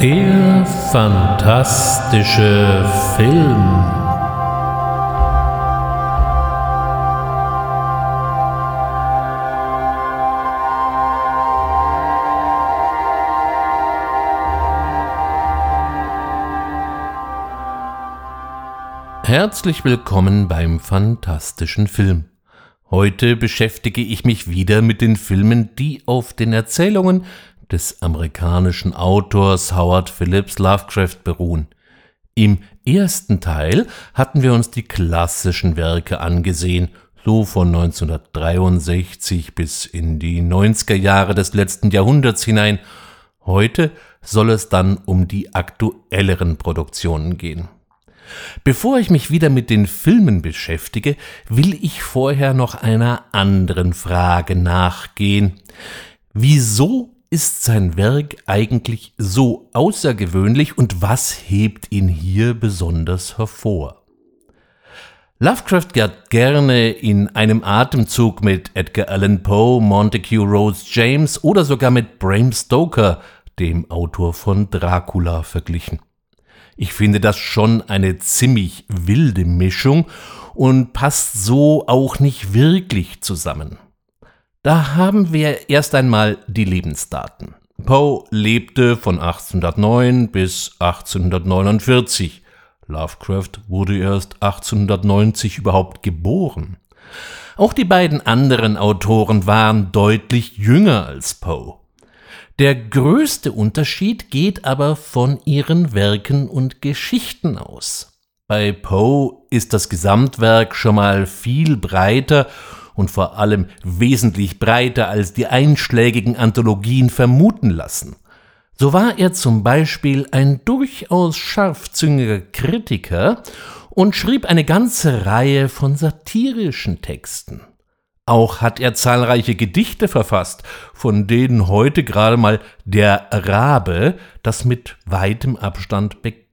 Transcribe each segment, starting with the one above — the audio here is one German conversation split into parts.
Der fantastische Film. Herzlich willkommen beim fantastischen Film. Heute beschäftige ich mich wieder mit den Filmen, die auf den Erzählungen des amerikanischen Autors Howard Phillips Lovecraft beruhen. Im ersten Teil hatten wir uns die klassischen Werke angesehen, so von 1963 bis in die 90er Jahre des letzten Jahrhunderts hinein. Heute soll es dann um die aktuelleren Produktionen gehen. Bevor ich mich wieder mit den Filmen beschäftige, will ich vorher noch einer anderen Frage nachgehen. Wieso ist sein Werk eigentlich so außergewöhnlich und was hebt ihn hier besonders hervor? Lovecraft geht gerne in einem Atemzug mit Edgar Allan Poe, Montague Rose James oder sogar mit Bram Stoker, dem Autor von Dracula, verglichen. Ich finde das schon eine ziemlich wilde Mischung und passt so auch nicht wirklich zusammen. Da haben wir erst einmal die Lebensdaten. Poe lebte von 1809 bis 1849. Lovecraft wurde erst 1890 überhaupt geboren. Auch die beiden anderen Autoren waren deutlich jünger als Poe. Der größte Unterschied geht aber von ihren Werken und Geschichten aus. Bei Poe ist das Gesamtwerk schon mal viel breiter und vor allem wesentlich breiter als die einschlägigen Anthologien vermuten lassen. So war er zum Beispiel ein durchaus scharfzüngiger Kritiker und schrieb eine ganze Reihe von satirischen Texten. Auch hat er zahlreiche Gedichte verfasst, von denen heute gerade mal der Rabe das mit weitem Abstand bekannteste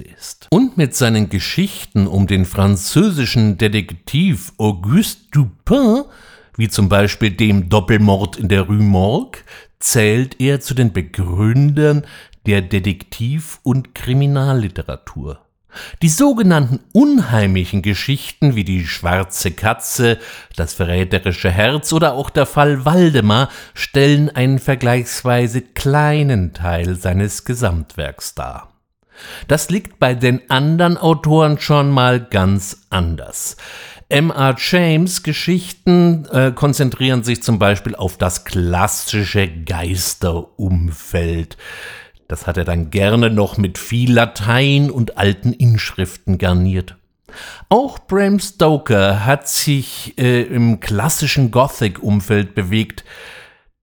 ist. Und mit seinen Geschichten um den französischen Detektiv Auguste Dupin, wie zum Beispiel dem Doppelmord in der Rue Morgue, zählt er zu den Begründern der Detektiv- und Kriminalliteratur. Die sogenannten unheimlichen Geschichten wie die schwarze Katze, das verräterische Herz oder auch der Fall Waldemar stellen einen vergleichsweise kleinen Teil seines Gesamtwerks dar. Das liegt bei den anderen Autoren schon mal ganz anders. M.R. James Geschichten äh, konzentrieren sich zum Beispiel auf das klassische Geisterumfeld. Das hat er dann gerne noch mit viel Latein und alten Inschriften garniert. Auch Bram Stoker hat sich äh, im klassischen Gothic-Umfeld bewegt.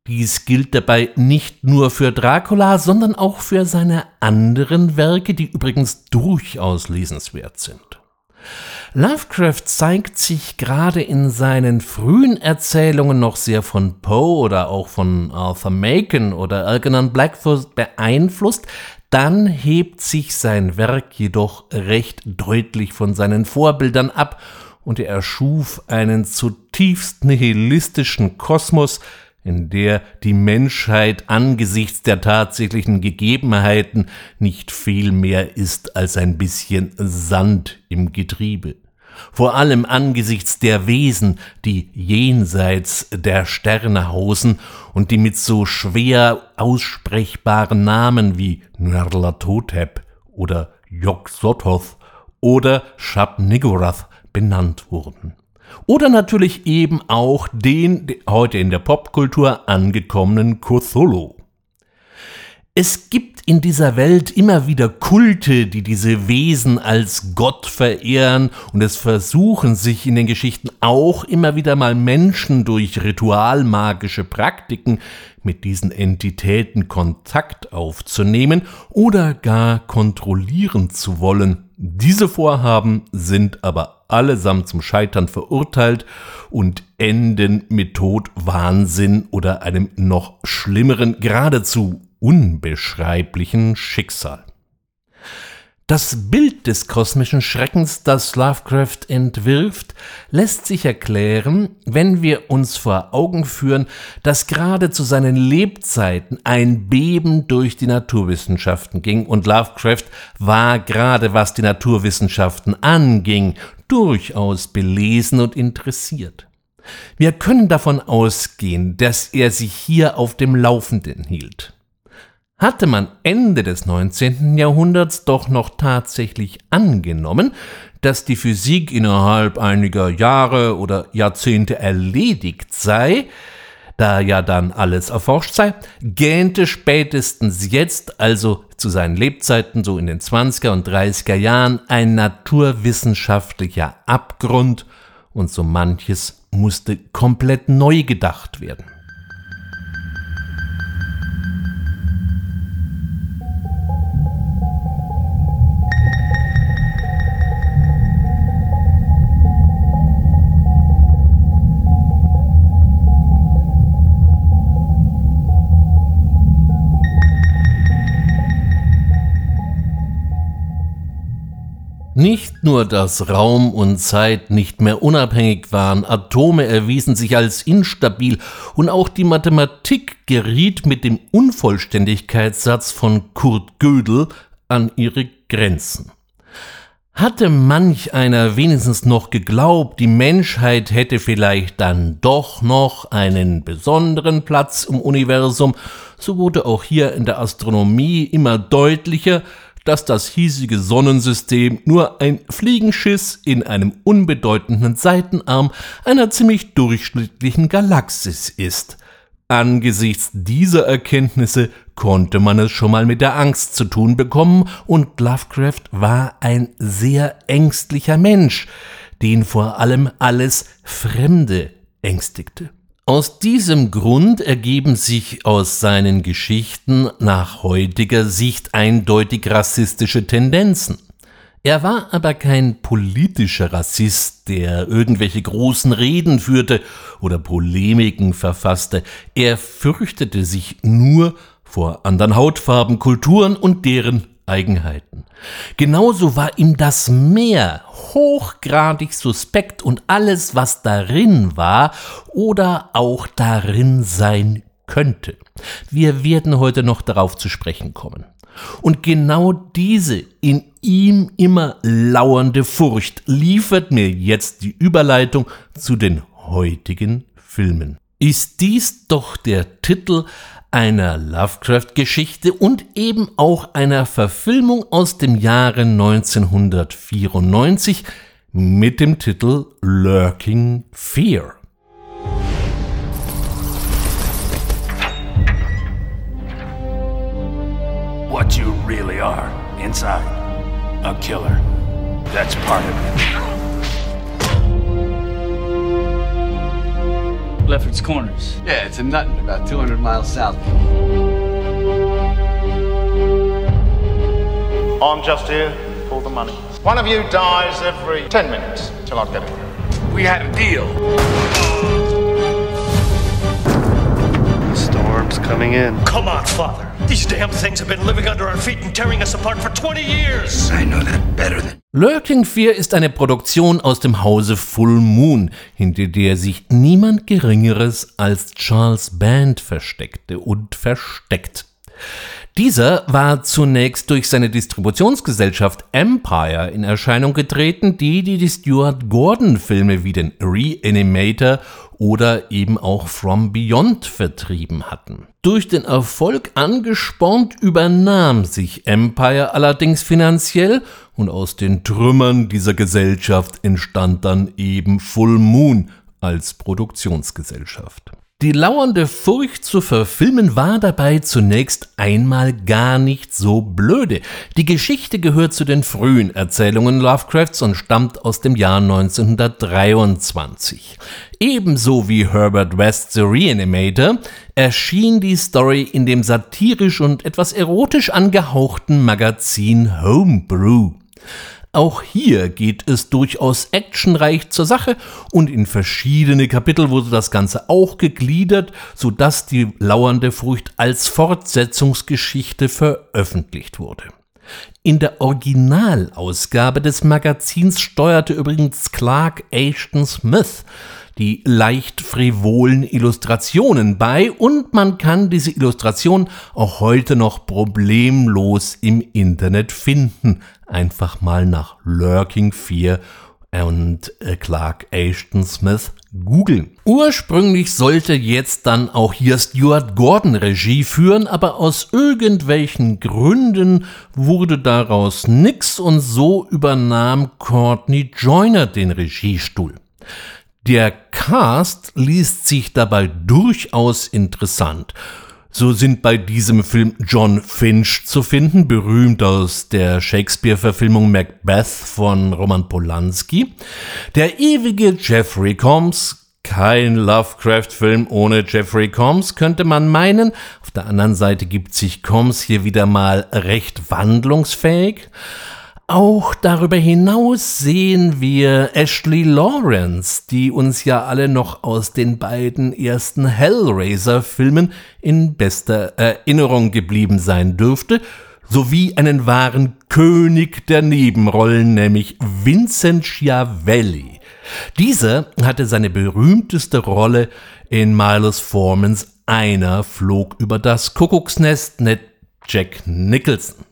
Dies gilt dabei nicht nur für Dracula, sondern auch für seine anderen Werke, die übrigens durchaus lesenswert sind. Lovecraft zeigt sich gerade in seinen frühen Erzählungen noch sehr von Poe oder auch von Arthur Macon oder Algernon Blackfoot beeinflusst, dann hebt sich sein Werk jedoch recht deutlich von seinen Vorbildern ab und er erschuf einen zutiefst nihilistischen Kosmos, in der die Menschheit angesichts der tatsächlichen Gegebenheiten nicht viel mehr ist als ein bisschen Sand im Getriebe. Vor allem angesichts der Wesen, die jenseits der Sterne hausen und die mit so schwer aussprechbaren Namen wie Nyarlathotep oder Yog-Sothoth oder Shab-Niggurath benannt wurden. Oder natürlich eben auch den heute in der Popkultur angekommenen Cthulhu. Es gibt in dieser Welt immer wieder Kulte, die diese Wesen als Gott verehren und es versuchen sich in den Geschichten auch immer wieder mal Menschen durch ritualmagische Praktiken mit diesen Entitäten Kontakt aufzunehmen oder gar kontrollieren zu wollen. Diese Vorhaben sind aber allesamt zum Scheitern verurteilt und enden mit Tod, Wahnsinn oder einem noch schlimmeren, geradezu unbeschreiblichen Schicksal. Das Bild des kosmischen Schreckens, das Lovecraft entwirft, lässt sich erklären, wenn wir uns vor Augen führen, dass gerade zu seinen Lebzeiten ein Beben durch die Naturwissenschaften ging und Lovecraft war gerade was die Naturwissenschaften anging, durchaus belesen und interessiert. Wir können davon ausgehen, dass er sich hier auf dem Laufenden hielt. Hatte man Ende des 19. Jahrhunderts doch noch tatsächlich angenommen, dass die Physik innerhalb einiger Jahre oder Jahrzehnte erledigt sei, da ja dann alles erforscht sei, gähnte spätestens jetzt, also zu seinen Lebzeiten so in den 20er und 30er Jahren, ein naturwissenschaftlicher Abgrund und so manches musste komplett neu gedacht werden. Nicht nur, dass Raum und Zeit nicht mehr unabhängig waren, Atome erwiesen sich als instabil und auch die Mathematik geriet mit dem Unvollständigkeitssatz von Kurt Gödel an ihre Grenzen. Hatte manch einer wenigstens noch geglaubt, die Menschheit hätte vielleicht dann doch noch einen besonderen Platz im Universum, so wurde auch hier in der Astronomie immer deutlicher, dass das hiesige Sonnensystem nur ein Fliegenschiss in einem unbedeutenden Seitenarm einer ziemlich durchschnittlichen Galaxis ist. Angesichts dieser Erkenntnisse konnte man es schon mal mit der Angst zu tun bekommen, und Lovecraft war ein sehr ängstlicher Mensch, den vor allem alles Fremde ängstigte. Aus diesem Grund ergeben sich aus seinen Geschichten nach heutiger Sicht eindeutig rassistische Tendenzen. Er war aber kein politischer Rassist, der irgendwelche großen Reden führte oder Polemiken verfasste. Er fürchtete sich nur vor anderen Hautfarben, Kulturen und deren Eigenheiten. Genauso war ihm das Meer hochgradig suspekt und alles, was darin war oder auch darin sein könnte. Wir werden heute noch darauf zu sprechen kommen. Und genau diese in ihm immer lauernde Furcht liefert mir jetzt die Überleitung zu den heutigen Filmen. Ist dies doch der Titel einer Lovecraft-Geschichte und eben auch einer Verfilmung aus dem Jahre 1994 mit dem Titel Lurking Fear. What you really are inside, a killer. That's part of it. Lefferts Corners. Yeah, it's a Nutton, about 200 miles south. I'm just here for the money. One of you dies every 10 minutes till I get it. We had a deal. Coming in. Come on, Father. These damn things have been living under our feet and tearing us apart for 20 years. I know that better than. Lurking Fear ist eine Produktion aus dem Hause Full Moon, hinter der sich niemand Geringeres als Charles Band versteckte und versteckt. Dieser war zunächst durch seine Distributionsgesellschaft Empire in Erscheinung getreten, die die Stuart Gordon Filme wie den Reanimator oder eben auch From Beyond vertrieben hatten. Durch den Erfolg angespornt übernahm sich Empire allerdings finanziell und aus den Trümmern dieser Gesellschaft entstand dann eben Full Moon als Produktionsgesellschaft. Die lauernde Furcht zu verfilmen war dabei zunächst einmal gar nicht so blöde. Die Geschichte gehört zu den frühen Erzählungen Lovecrafts und stammt aus dem Jahr 1923. Ebenso wie Herbert West The Reanimator erschien die Story in dem satirisch und etwas erotisch angehauchten Magazin Homebrew. Auch hier geht es durchaus actionreich zur Sache und in verschiedene Kapitel wurde das Ganze auch gegliedert, sodass die lauernde Furcht als Fortsetzungsgeschichte veröffentlicht wurde. In der Originalausgabe des Magazins steuerte übrigens Clark Ashton Smith die leicht frivolen Illustrationen bei und man kann diese Illustration auch heute noch problemlos im Internet finden. Einfach mal nach Lurking Fear und äh, Clark Ashton Smith googeln. Ursprünglich sollte jetzt dann auch hier Stuart Gordon Regie führen, aber aus irgendwelchen Gründen wurde daraus nix und so übernahm Courtney Joyner den Regiestuhl. Der Cast liest sich dabei durchaus interessant. So sind bei diesem Film John Finch zu finden, berühmt aus der Shakespeare-Verfilmung Macbeth von Roman Polanski. Der ewige Jeffrey Combs, kein Lovecraft-Film ohne Jeffrey Combs, könnte man meinen. Auf der anderen Seite gibt sich Combs hier wieder mal recht wandlungsfähig. Auch darüber hinaus sehen wir Ashley Lawrence, die uns ja alle noch aus den beiden ersten Hellraiser-Filmen in bester Erinnerung geblieben sein dürfte, sowie einen wahren König der Nebenrollen, nämlich Vincent Schiavelli. Dieser hatte seine berühmteste Rolle in Miles Formans Einer flog über das Kuckucksnest, net Jack Nicholson.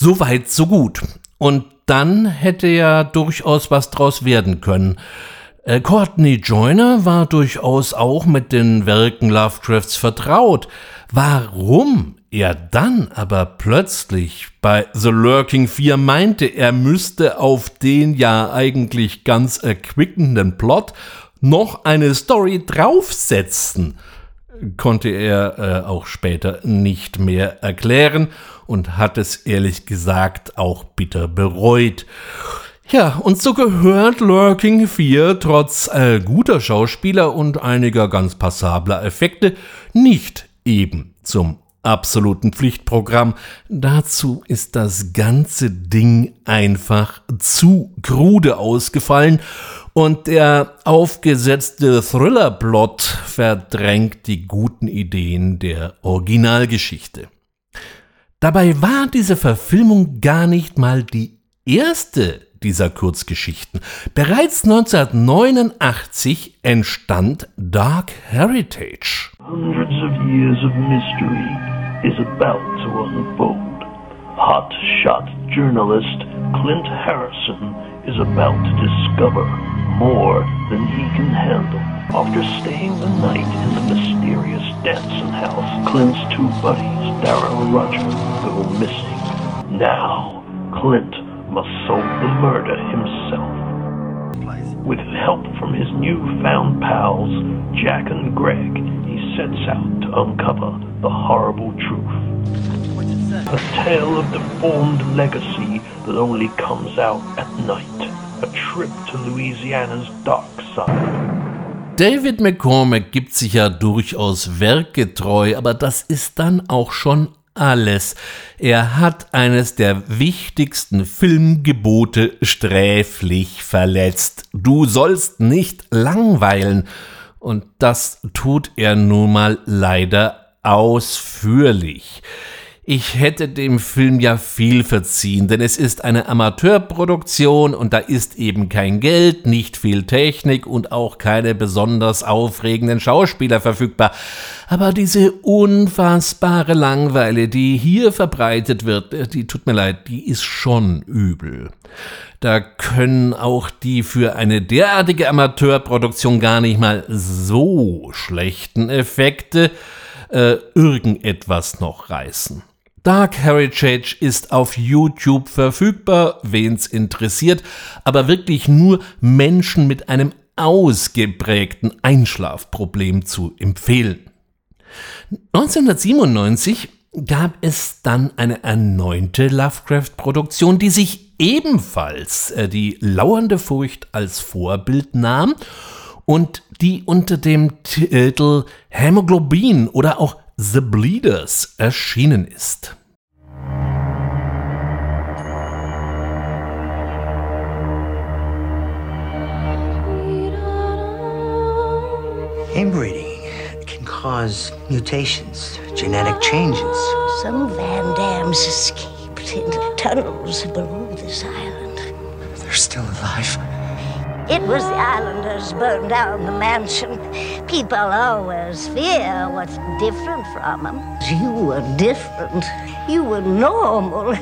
So weit, so gut. Und dann hätte ja durchaus was draus werden können. Äh, Courtney Joyner war durchaus auch mit den Werken Lovecrafts vertraut. Warum er dann aber plötzlich bei The Lurking 4 meinte, er müsste auf den ja eigentlich ganz erquickenden Plot noch eine Story draufsetzen, konnte er äh, auch später nicht mehr erklären und hat es ehrlich gesagt auch bitter bereut. Ja, und so gehört Lurking 4 trotz äh, guter Schauspieler und einiger ganz passabler Effekte nicht eben zum absoluten Pflichtprogramm. Dazu ist das ganze Ding einfach zu krude ausgefallen und der aufgesetzte Thriller-Plot verdrängt die guten Ideen der Originalgeschichte. Dabei war diese Verfilmung gar nicht mal die erste dieser Kurzgeschichten. Bereits 1989 entstand Dark Heritage. Hundreds of years of mystery is about to unfold. Hot-shot journalist Clint Harrison is about to discover more than he can handle. After staying the night in the mysterious Danson house, Clint's two buddies, Daryl and Roger, go missing. Now, Clint must solve the murder himself. With help from his newfound pals, Jack and Greg, he sets out to uncover the horrible truth. A tale of deformed legacy that only comes out at night. A trip to Louisiana's dark side. David McCormack gibt sich ja durchaus werkgetreu, aber das ist dann auch schon alles. Er hat eines der wichtigsten Filmgebote sträflich verletzt. Du sollst nicht langweilen. Und das tut er nun mal leider ausführlich. Ich hätte dem Film ja viel verziehen, denn es ist eine Amateurproduktion und da ist eben kein Geld, nicht viel Technik und auch keine besonders aufregenden Schauspieler verfügbar. Aber diese unfassbare Langweile, die hier verbreitet wird, die tut mir leid, die ist schon übel. Da können auch die für eine derartige Amateurproduktion gar nicht mal so schlechten Effekte äh, irgendetwas noch reißen. Dark Heritage ist auf YouTube verfügbar, wen's interessiert, aber wirklich nur Menschen mit einem ausgeprägten Einschlafproblem zu empfehlen. 1997 gab es dann eine erneute Lovecraft-Produktion, die sich ebenfalls äh, die lauernde Furcht als Vorbild nahm und die unter dem Titel Hämoglobin oder auch The Bleeders erschienen ist. Inbreeding can cause mutations, genetic changes. Some Van Dams escaped. into tunnels below this island. They're still alive. It was the islanders burned down the mansion. People always fear what's different from them. You were different. You were normal.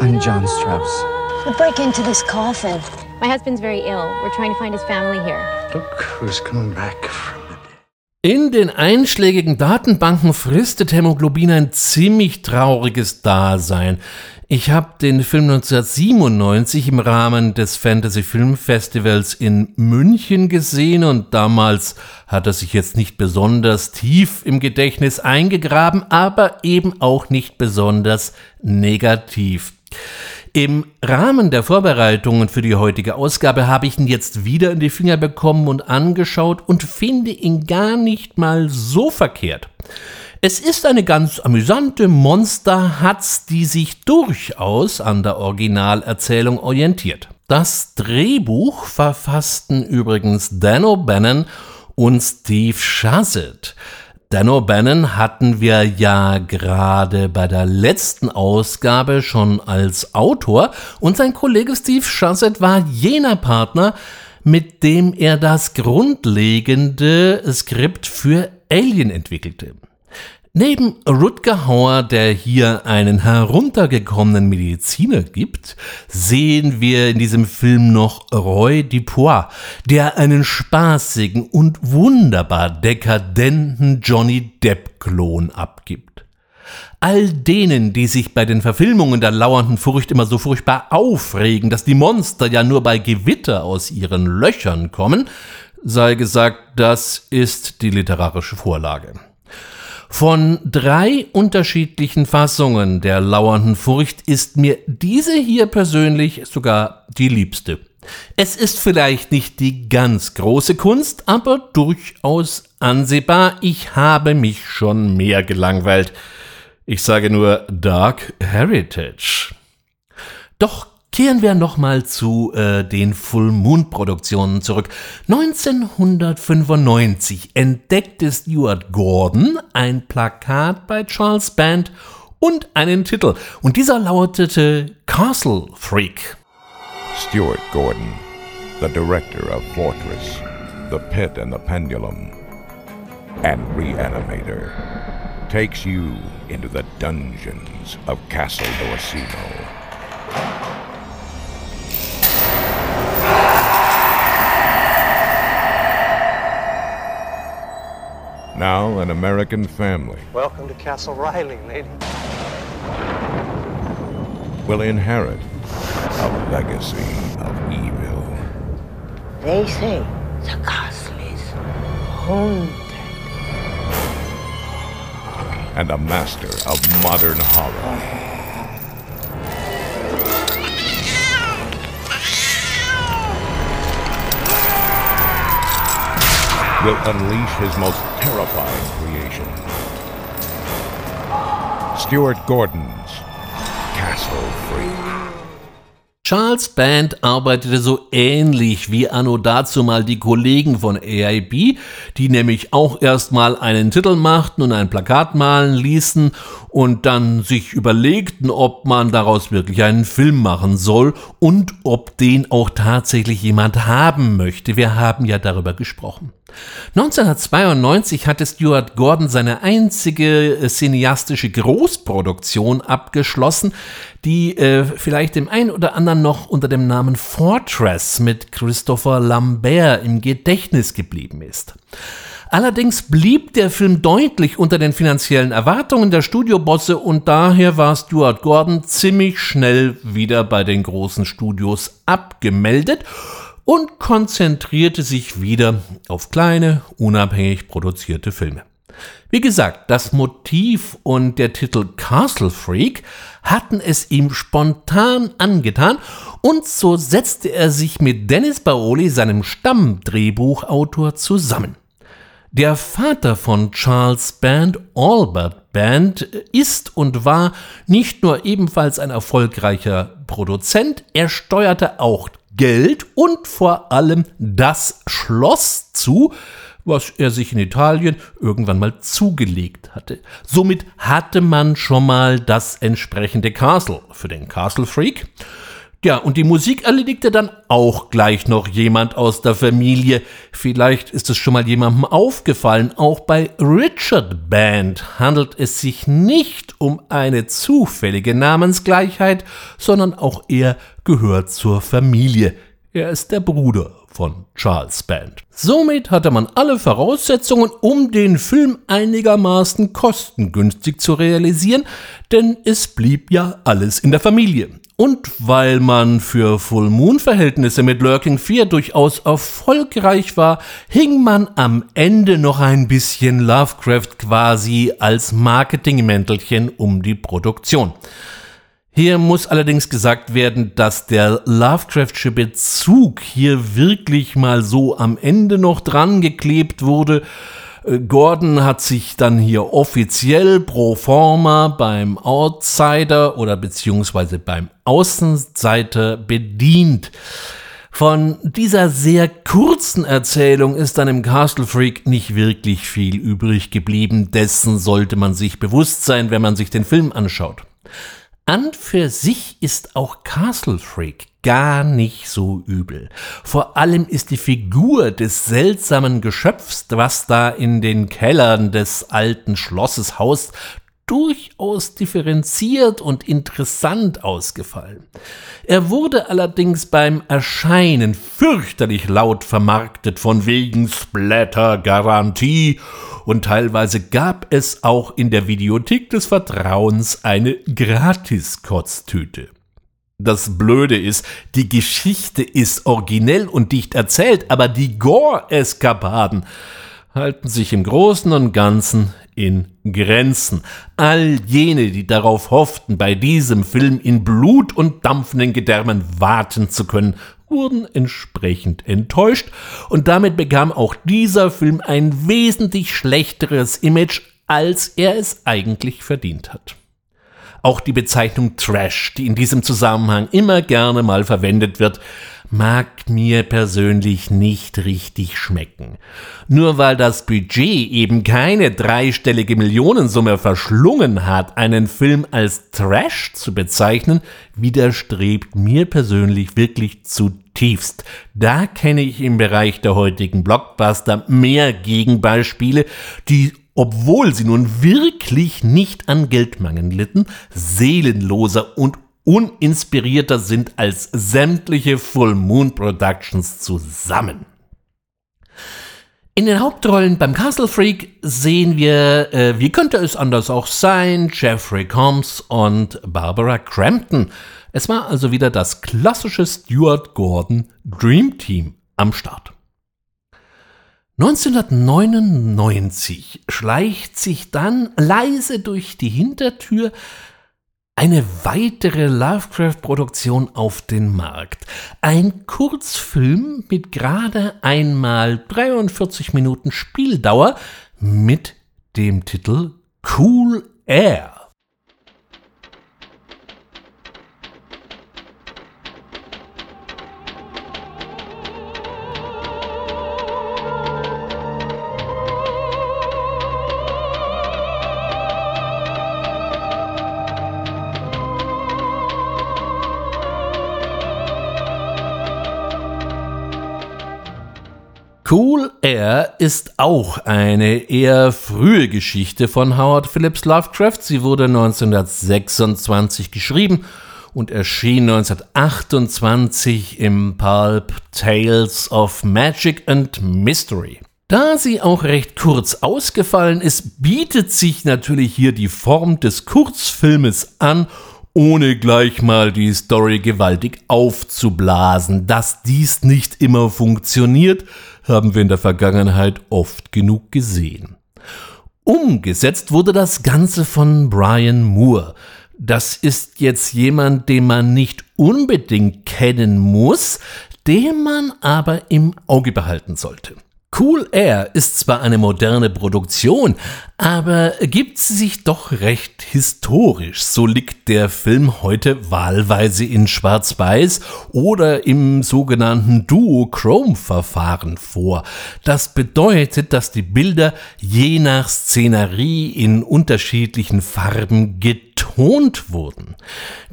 I'm John Strauss. We break into this coffin. My husband's very ill. We're trying to find his family here. Look who's coming back from the dead. In den einschlägigen Datenbanken fristet Hämoglobin ein ziemlich trauriges Dasein. Ich habe den Film 1997 im Rahmen des Fantasy Film Festivals in München gesehen und damals hat er sich jetzt nicht besonders tief im Gedächtnis eingegraben, aber eben auch nicht besonders negativ. Im Rahmen der Vorbereitungen für die heutige Ausgabe habe ich ihn jetzt wieder in die Finger bekommen und angeschaut und finde ihn gar nicht mal so verkehrt. Es ist eine ganz amüsante Monsterhatz, die sich durchaus an der Originalerzählung orientiert. Das Drehbuch verfassten übrigens Dan O'Bannon und Steve Shazet. Dan O'Bannon hatten wir ja gerade bei der letzten Ausgabe schon als Autor und sein Kollege Steve Shazet war jener Partner, mit dem er das grundlegende Skript für Alien entwickelte. Neben Rutger Hauer, der hier einen heruntergekommenen Mediziner gibt, sehen wir in diesem Film noch Roy Dupois, der einen spaßigen und wunderbar dekadenten Johnny Depp-Klon abgibt. All denen, die sich bei den Verfilmungen der lauernden Furcht immer so furchtbar aufregen, dass die Monster ja nur bei Gewitter aus ihren Löchern kommen, sei gesagt, das ist die literarische Vorlage. Von drei unterschiedlichen Fassungen der lauernden Furcht ist mir diese hier persönlich sogar die liebste. Es ist vielleicht nicht die ganz große Kunst, aber durchaus ansehbar. Ich habe mich schon mehr gelangweilt. Ich sage nur Dark Heritage. Doch Kehren wir nochmal zu äh, den Full Moon Produktionen zurück. 1995 entdeckte Stuart Gordon ein Plakat bei Charles Band und einen Titel. Und dieser lautete Castle Freak. Stuart Gordon, the director of Fortress, The Pit and the Pendulum, and Reanimator, takes you into the dungeons of Castle Dorsino. Now an American family Welcome to Castle Riley, lady. will inherit a legacy of evil. They say the castle is haunted. and a master of modern horror. Will unleash his most terrifying creation. Stuart Gordon's Castle Freak. Charles Band arbeitete so ähnlich wie anno dazu mal die Kollegen von AIB, die nämlich auch erstmal einen Titel machten und ein Plakat malen ließen und dann sich überlegten, ob man daraus wirklich einen Film machen soll und ob den auch tatsächlich jemand haben möchte. Wir haben ja darüber gesprochen. 1992 hatte Stuart Gordon seine einzige äh, cineastische Großproduktion abgeschlossen, die äh, vielleicht dem einen oder anderen noch unter dem Namen Fortress mit Christopher Lambert im Gedächtnis geblieben ist. Allerdings blieb der Film deutlich unter den finanziellen Erwartungen der Studiobosse und daher war Stuart Gordon ziemlich schnell wieder bei den großen Studios abgemeldet und konzentrierte sich wieder auf kleine, unabhängig produzierte Filme. Wie gesagt, das Motiv und der Titel Castle Freak hatten es ihm spontan angetan und so setzte er sich mit Dennis Baoli, seinem Stammdrehbuchautor, zusammen. Der Vater von Charles Band, Albert Band, ist und war nicht nur ebenfalls ein erfolgreicher Produzent, er steuerte auch Geld und vor allem das Schloss zu, was er sich in Italien irgendwann mal zugelegt hatte. Somit hatte man schon mal das entsprechende Castle für den Castle Freak. Ja, und die Musik erledigte dann auch gleich noch jemand aus der Familie. Vielleicht ist es schon mal jemandem aufgefallen. Auch bei Richard Band handelt es sich nicht um eine zufällige Namensgleichheit, sondern auch er gehört zur Familie. Er ist der Bruder von Charles Band. Somit hatte man alle Voraussetzungen, um den Film einigermaßen kostengünstig zu realisieren, denn es blieb ja alles in der Familie. Und weil man für Full Moon Verhältnisse mit Lurking 4 durchaus erfolgreich war, hing man am Ende noch ein bisschen Lovecraft quasi als Marketingmäntelchen um die Produktion. Hier muss allerdings gesagt werden, dass der Lovecraftsche Bezug hier wirklich mal so am Ende noch dran geklebt wurde, Gordon hat sich dann hier offiziell pro forma beim Outsider oder beziehungsweise beim Außenseiter bedient. Von dieser sehr kurzen Erzählung ist dann im Castle Freak nicht wirklich viel übrig geblieben. Dessen sollte man sich bewusst sein, wenn man sich den Film anschaut. An für sich ist auch Castle Freak gar nicht so übel. Vor allem ist die Figur des seltsamen Geschöpfs, was da in den Kellern des alten Schlosses haust, durchaus differenziert und interessant ausgefallen. Er wurde allerdings beim Erscheinen fürchterlich laut vermarktet von wegen Splatter-Garantie und teilweise gab es auch in der Videothek des Vertrauens eine Gratis-Kotztüte. Das Blöde ist, die Geschichte ist originell und dicht erzählt, aber die Gore-Eskapaden halten sich im Großen und Ganzen in Grenzen. All jene, die darauf hofften, bei diesem Film in Blut und dampfenden Gedärmen warten zu können, wurden entsprechend enttäuscht und damit bekam auch dieser Film ein wesentlich schlechteres Image, als er es eigentlich verdient hat. Auch die Bezeichnung Trash, die in diesem Zusammenhang immer gerne mal verwendet wird, mag mir persönlich nicht richtig schmecken. Nur weil das Budget eben keine dreistellige Millionensumme verschlungen hat, einen Film als Trash zu bezeichnen, widerstrebt mir persönlich wirklich zutiefst. Da kenne ich im Bereich der heutigen Blockbuster mehr Gegenbeispiele, die obwohl sie nun wirklich nicht an Geldmangel litten, seelenloser und uninspirierter sind als sämtliche Full Moon Productions zusammen. In den Hauptrollen beim Castle Freak sehen wir, äh, wie könnte es anders auch sein, Jeffrey Combs und Barbara Crampton. Es war also wieder das klassische Stuart Gordon Dream Team am Start. 1999 schleicht sich dann leise durch die Hintertür eine weitere Lovecraft-Produktion auf den Markt. Ein Kurzfilm mit gerade einmal 43 Minuten Spieldauer mit dem Titel Cool Air. Cool Air ist auch eine eher frühe Geschichte von Howard Phillips Lovecraft. Sie wurde 1926 geschrieben und erschien 1928 im Pulp Tales of Magic and Mystery. Da sie auch recht kurz ausgefallen ist, bietet sich natürlich hier die Form des Kurzfilmes an ohne gleich mal die Story gewaltig aufzublasen. Dass dies nicht immer funktioniert, haben wir in der Vergangenheit oft genug gesehen. Umgesetzt wurde das Ganze von Brian Moore. Das ist jetzt jemand, den man nicht unbedingt kennen muss, den man aber im Auge behalten sollte. Cool Air ist zwar eine moderne Produktion, aber gibt sich doch recht historisch. So liegt der Film heute wahlweise in Schwarz-Weiß oder im sogenannten Duochrome-Verfahren vor. Das bedeutet, dass die Bilder je nach Szenerie in unterschiedlichen Farben getont wurden.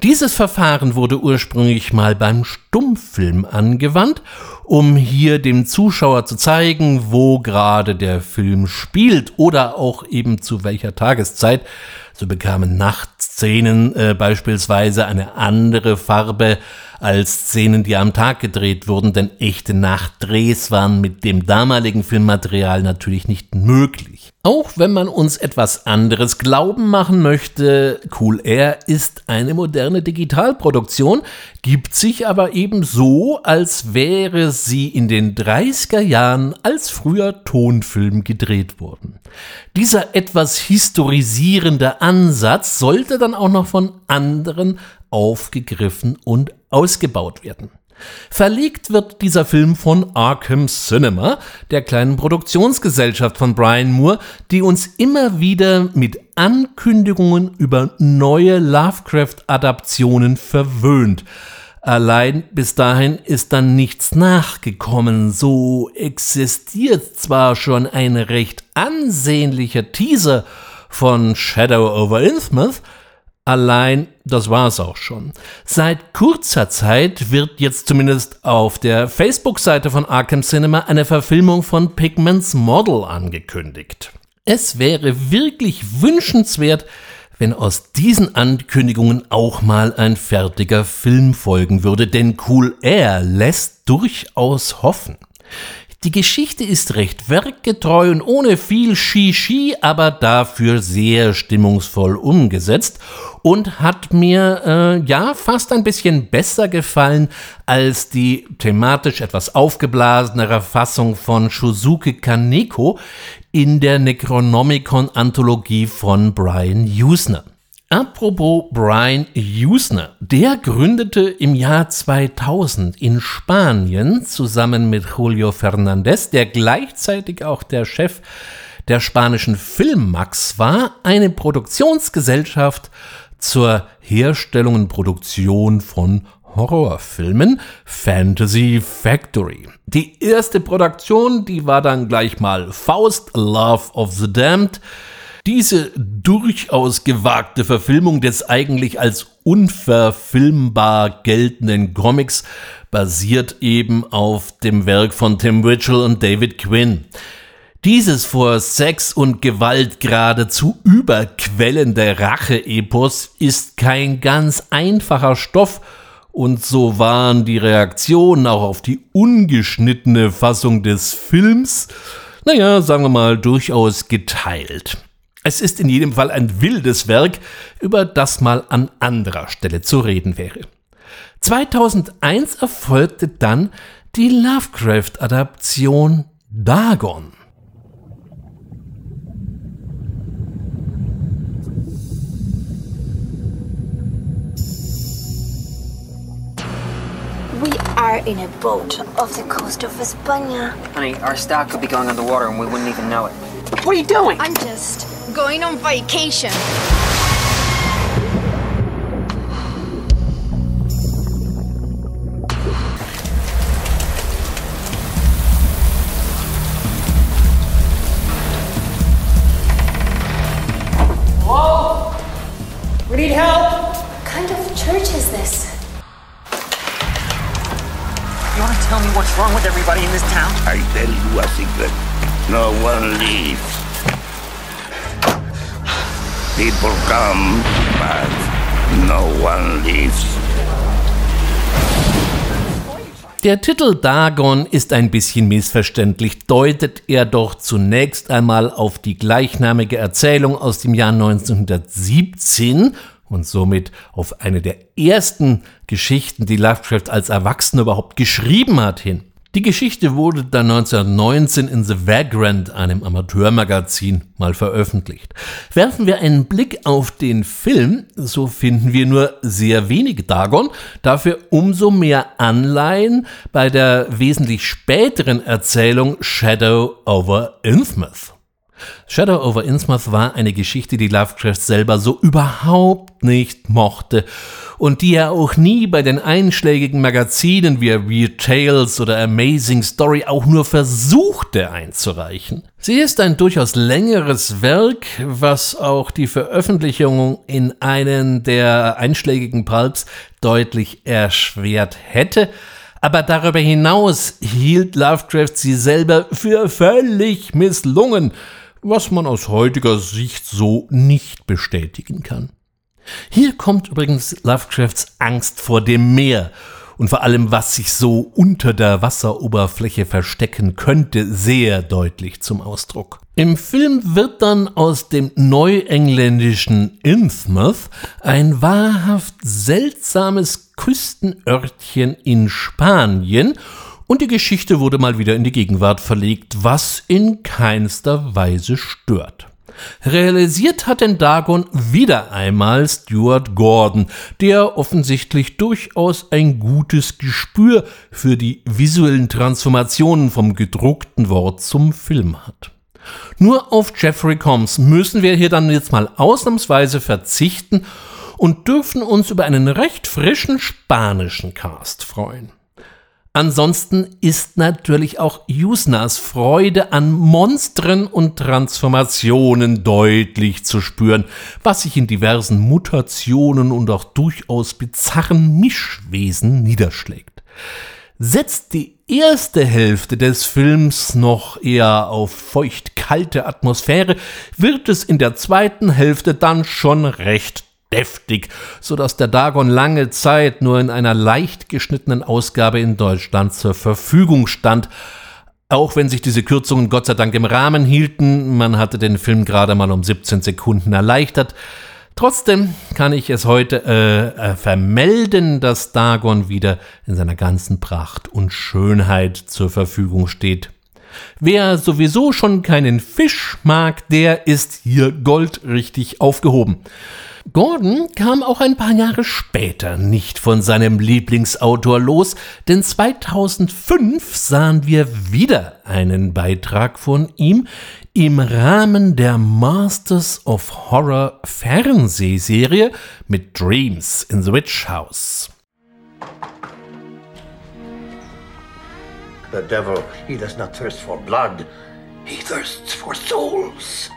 Dieses Verfahren wurde ursprünglich mal beim Stummfilm angewandt um hier dem Zuschauer zu zeigen, wo gerade der Film spielt oder auch eben zu welcher Tageszeit. So bekamen Nachtszenen äh, beispielsweise eine andere Farbe als Szenen, die am Tag gedreht wurden, denn echte Nachtdrehs waren mit dem damaligen Filmmaterial natürlich nicht möglich. Auch wenn man uns etwas anderes glauben machen möchte, Cool Air ist eine moderne Digitalproduktion, gibt sich aber eben so, als wäre sie in den 30er Jahren als früher Tonfilm gedreht worden. Dieser etwas historisierende Ansatz sollte dann auch noch von anderen aufgegriffen und ausgebaut werden. Verlegt wird dieser Film von Arkham Cinema, der kleinen Produktionsgesellschaft von Brian Moore, die uns immer wieder mit Ankündigungen über neue Lovecraft-Adaptionen verwöhnt. Allein bis dahin ist dann nichts nachgekommen. So existiert zwar schon ein recht ansehnlicher Teaser von Shadow over Innsmouth, Allein das war's auch schon. Seit kurzer Zeit wird jetzt zumindest auf der Facebook-Seite von Arkham Cinema eine Verfilmung von Pigments Model angekündigt. Es wäre wirklich wünschenswert, wenn aus diesen Ankündigungen auch mal ein fertiger Film folgen würde, denn Cool Air lässt durchaus hoffen. Die Geschichte ist recht werkgetreu und ohne viel Shishi, aber dafür sehr stimmungsvoll umgesetzt und hat mir äh, ja fast ein bisschen besser gefallen als die thematisch etwas aufgeblasenere Fassung von Shuzuke Kaneko in der Necronomicon-Anthologie von Brian Usner. Apropos Brian Usner, der gründete im Jahr 2000 in Spanien zusammen mit Julio Fernandez, der gleichzeitig auch der Chef der spanischen Filmmax war, eine Produktionsgesellschaft zur Herstellung und Produktion von Horrorfilmen Fantasy Factory. Die erste Produktion, die war dann gleich mal Faust Love of the Damned, diese durchaus gewagte Verfilmung des eigentlich als unverfilmbar geltenden Comics basiert eben auf dem Werk von Tim Mitchell und David Quinn. Dieses vor Sex und Gewalt geradezu überquellende Rache-Epos ist kein ganz einfacher Stoff und so waren die Reaktionen auch auf die ungeschnittene Fassung des Films, naja, sagen wir mal, durchaus geteilt. Es ist in jedem Fall ein wildes Werk, über das mal an anderer Stelle zu reden wäre. 2001 erfolgte dann die Lovecraft-Adaption Dagon. We are in a boat off the coast of España. Honey, our stock could be going underwater and we wouldn't even know it. What are you doing? I'm just going on vacation. People come, but no one leaves. Der Titel Dagon ist ein bisschen missverständlich, deutet er doch zunächst einmal auf die gleichnamige Erzählung aus dem Jahr 1917 und somit auf eine der ersten Geschichten, die Lovecraft als Erwachsener überhaupt geschrieben hat, hin. Die Geschichte wurde dann 1919 in The Vagrant, einem Amateurmagazin, mal veröffentlicht. Werfen wir einen Blick auf den Film, so finden wir nur sehr wenig Dagon, dafür umso mehr Anleihen bei der wesentlich späteren Erzählung Shadow over Innsmouth. Shadow over Innsmouth war eine Geschichte, die Lovecraft selber so überhaupt nicht mochte und die er auch nie bei den einschlägigen Magazinen wie Weird Tales oder Amazing Story auch nur versuchte einzureichen. Sie ist ein durchaus längeres Werk, was auch die Veröffentlichung in einen der einschlägigen Pulps deutlich erschwert hätte, aber darüber hinaus hielt Lovecraft sie selber für völlig misslungen, was man aus heutiger Sicht so nicht bestätigen kann. Hier kommt übrigens Lovecrafts Angst vor dem Meer und vor allem, was sich so unter der Wasseroberfläche verstecken könnte, sehr deutlich zum Ausdruck. Im Film wird dann aus dem neuengländischen Innsmouth ein wahrhaft seltsames Küstenörtchen in Spanien und die Geschichte wurde mal wieder in die Gegenwart verlegt, was in keinster Weise stört. Realisiert hat den Dagon wieder einmal Stuart Gordon, der offensichtlich durchaus ein gutes Gespür für die visuellen Transformationen vom gedruckten Wort zum Film hat. Nur auf Jeffrey Combs müssen wir hier dann jetzt mal ausnahmsweise verzichten und dürfen uns über einen recht frischen spanischen Cast freuen. Ansonsten ist natürlich auch Yusnas Freude an Monstern und Transformationen deutlich zu spüren, was sich in diversen Mutationen und auch durchaus bizarren Mischwesen niederschlägt. Setzt die erste Hälfte des Films noch eher auf feucht-kalte Atmosphäre, wird es in der zweiten Hälfte dann schon recht deftig, so dass der Dagon lange Zeit nur in einer leicht geschnittenen Ausgabe in Deutschland zur Verfügung stand. Auch wenn sich diese Kürzungen Gott sei Dank im Rahmen hielten, man hatte den Film gerade mal um 17 Sekunden erleichtert. Trotzdem kann ich es heute äh, äh, vermelden, dass Dagon wieder in seiner ganzen Pracht und Schönheit zur Verfügung steht. Wer sowieso schon keinen Fisch mag, der ist hier goldrichtig aufgehoben. Gordon kam auch ein paar Jahre später nicht von seinem Lieblingsautor los, denn 2005 sahen wir wieder einen Beitrag von ihm im Rahmen der Masters of Horror Fernsehserie mit Dreams in the Witch House. The devil, he does not thirst for blood, he thirsts for souls.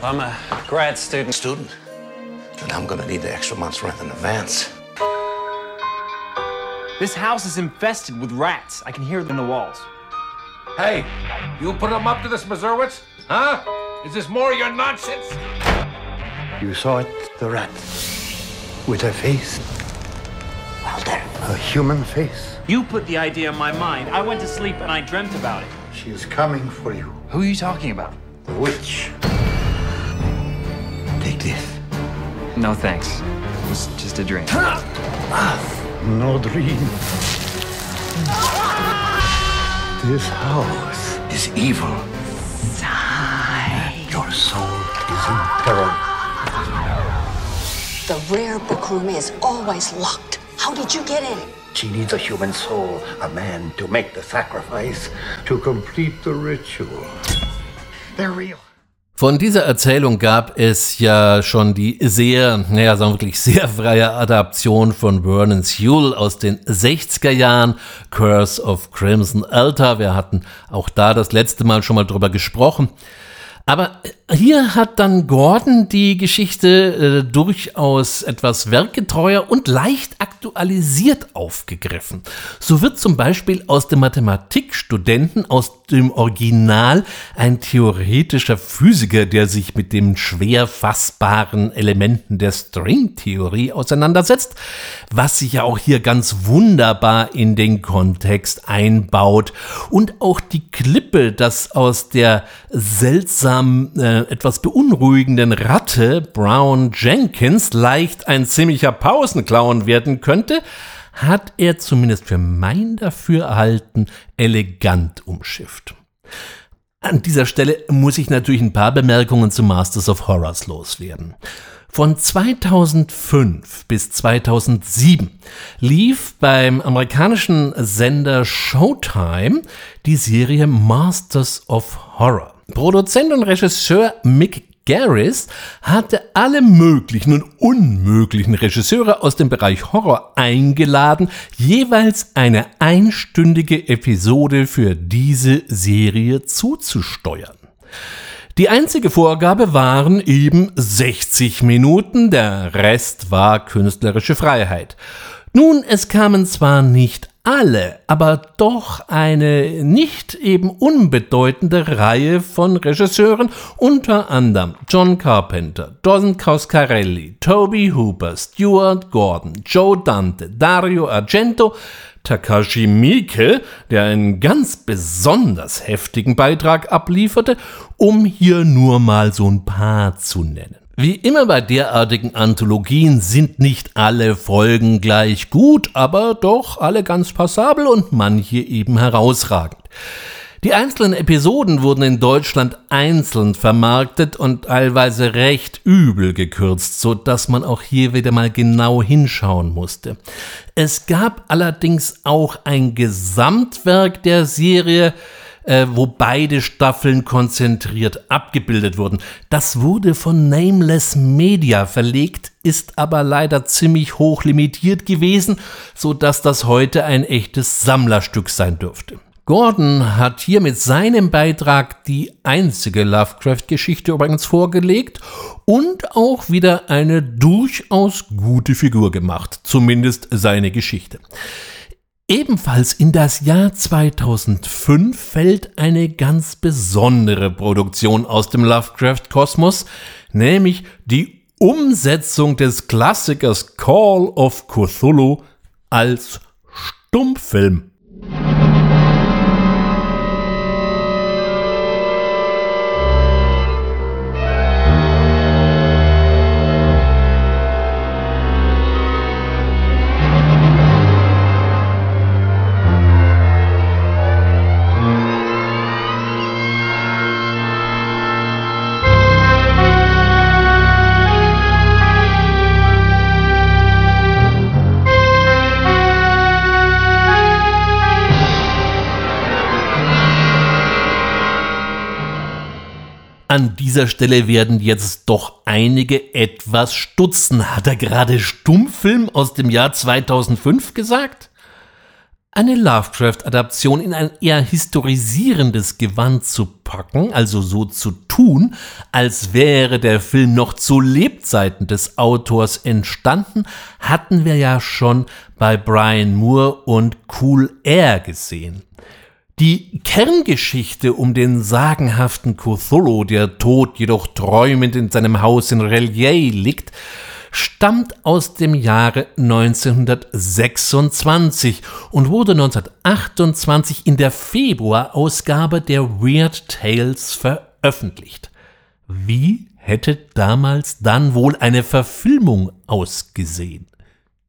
I'm a grad student. Student? Then I'm gonna need the extra month's rent in advance. This house is infested with rats. I can hear them in the walls. Hey, you put them up to this, Mazurwitz? Huh? Is this more of your nonsense? You saw it, the rat. With a face. Walter. A human face. You put the idea in my mind. I went to sleep and I dreamt about it. She is coming for you. Who are you talking about? The witch. Take this. No thanks. It was just a dream. Ah, no dream. This house is evil. Sigh. Your soul is in peril. The rare book room is always locked. How did you get in? She needs a human soul, a man to make the sacrifice, to complete the ritual. They're real. Von dieser Erzählung gab es ja schon die sehr, naja, sagen wir wirklich sehr freie Adaption von Vernon Sewell aus den 60er Jahren, Curse of Crimson Altar. Wir hatten auch da das letzte Mal schon mal drüber gesprochen. Aber hier hat dann Gordon die Geschichte äh, durchaus etwas werkgetreuer und leicht aktualisiert aufgegriffen. So wird zum Beispiel aus dem Mathematikstudenten aus dem Original ein theoretischer Physiker, der sich mit den schwer fassbaren Elementen der Stringtheorie auseinandersetzt, was sich ja auch hier ganz wunderbar in den Kontext einbaut. Und auch die Klippe, das aus der seltsamen äh, etwas beunruhigenden Ratte Brown Jenkins leicht ein ziemlicher Pausenclown werden könnte, hat er zumindest für mein Dafürhalten elegant umschifft. An dieser Stelle muss ich natürlich ein paar Bemerkungen zu Masters of Horrors loswerden. Von 2005 bis 2007 lief beim amerikanischen Sender Showtime die Serie Masters of Horror. Produzent und Regisseur Mick Garris hatte alle möglichen und unmöglichen Regisseure aus dem Bereich Horror eingeladen, jeweils eine einstündige Episode für diese Serie zuzusteuern. Die einzige Vorgabe waren eben 60 Minuten, der Rest war künstlerische Freiheit. Nun, es kamen zwar nicht alle, aber doch eine nicht eben unbedeutende Reihe von Regisseuren, unter anderem John Carpenter, Don Coscarelli, Toby Hooper, Stuart Gordon, Joe Dante, Dario Argento, Takashi Miike, der einen ganz besonders heftigen Beitrag ablieferte, um hier nur mal so ein paar zu nennen. Wie immer bei derartigen Anthologien sind nicht alle Folgen gleich gut, aber doch alle ganz passabel und manche eben herausragend. Die einzelnen Episoden wurden in Deutschland einzeln vermarktet und teilweise recht übel gekürzt, so dass man auch hier wieder mal genau hinschauen musste. Es gab allerdings auch ein Gesamtwerk der Serie, äh, wo beide Staffeln konzentriert abgebildet wurden. Das wurde von Nameless Media verlegt, ist aber leider ziemlich hoch limitiert gewesen, so dass das heute ein echtes Sammlerstück sein dürfte. Gordon hat hier mit seinem Beitrag die einzige Lovecraft-Geschichte übrigens vorgelegt und auch wieder eine durchaus gute Figur gemacht, zumindest seine Geschichte. Ebenfalls in das Jahr 2005 fällt eine ganz besondere Produktion aus dem Lovecraft-Kosmos, nämlich die Umsetzung des Klassikers Call of Cthulhu als Stummfilm. An dieser Stelle werden jetzt doch einige etwas stutzen. Hat er gerade Stummfilm aus dem Jahr 2005 gesagt? Eine Lovecraft-Adaption in ein eher historisierendes Gewand zu packen, also so zu tun, als wäre der Film noch zu Lebzeiten des Autors entstanden, hatten wir ja schon bei Brian Moore und Cool Air gesehen. Die Kerngeschichte um den sagenhaften Cthulhu, der tot jedoch träumend in seinem Haus in Relier liegt, stammt aus dem Jahre 1926 und wurde 1928 in der Februarausgabe der Weird Tales veröffentlicht. Wie hätte damals dann wohl eine Verfilmung ausgesehen?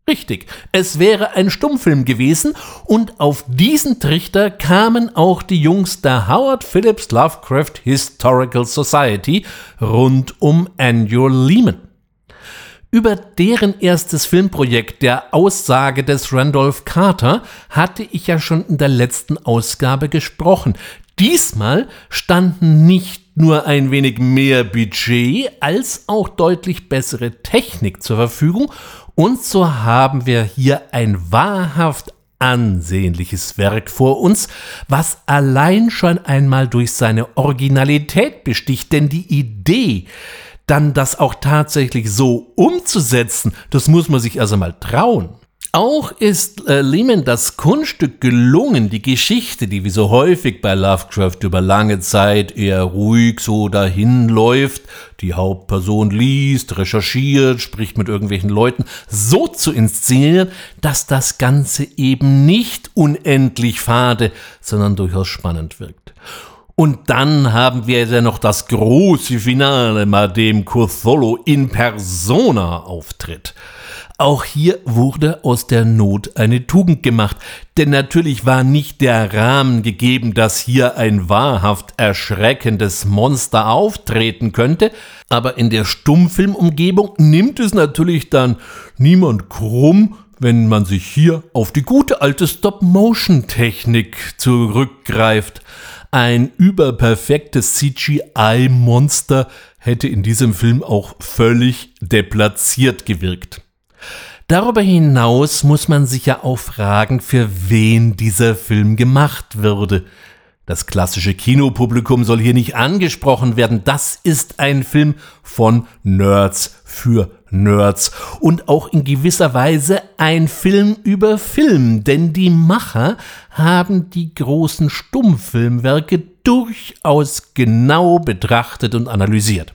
Richtig, es wäre ein Stummfilm gewesen und auf diesen Trichter kamen auch die Jungs der Howard Phillips Lovecraft Historical Society rund um Andrew Lehman. Über deren erstes Filmprojekt der Aussage des Randolph Carter hatte ich ja schon in der letzten Ausgabe gesprochen. Diesmal standen nicht nur ein wenig mehr Budget als auch deutlich bessere Technik zur Verfügung und so haben wir hier ein wahrhaft ansehnliches Werk vor uns, was allein schon einmal durch seine Originalität besticht, denn die Idee, dann das auch tatsächlich so umzusetzen, das muss man sich also mal trauen. Auch ist äh, Lehman das Kunststück gelungen, die Geschichte, die wie so häufig bei Lovecraft über lange Zeit eher ruhig so dahin läuft, die Hauptperson liest, recherchiert, spricht mit irgendwelchen Leuten, so zu inszenieren, dass das Ganze eben nicht unendlich fade, sondern durchaus spannend wirkt. Und dann haben wir ja noch das große Finale, bei dem Cthulhu in persona auftritt. Auch hier wurde aus der Not eine Tugend gemacht, denn natürlich war nicht der Rahmen gegeben, dass hier ein wahrhaft erschreckendes Monster auftreten könnte, aber in der Stummfilmumgebung nimmt es natürlich dann niemand krumm, wenn man sich hier auf die gute alte Stop-Motion-Technik zurückgreift. Ein überperfektes CGI-Monster hätte in diesem Film auch völlig deplatziert gewirkt. Darüber hinaus muss man sich ja auch fragen, für wen dieser Film gemacht würde. Das klassische Kinopublikum soll hier nicht angesprochen werden. Das ist ein Film von Nerds für Nerds und auch in gewisser Weise ein Film über Film, denn die Macher haben die großen Stummfilmwerke durchaus genau betrachtet und analysiert.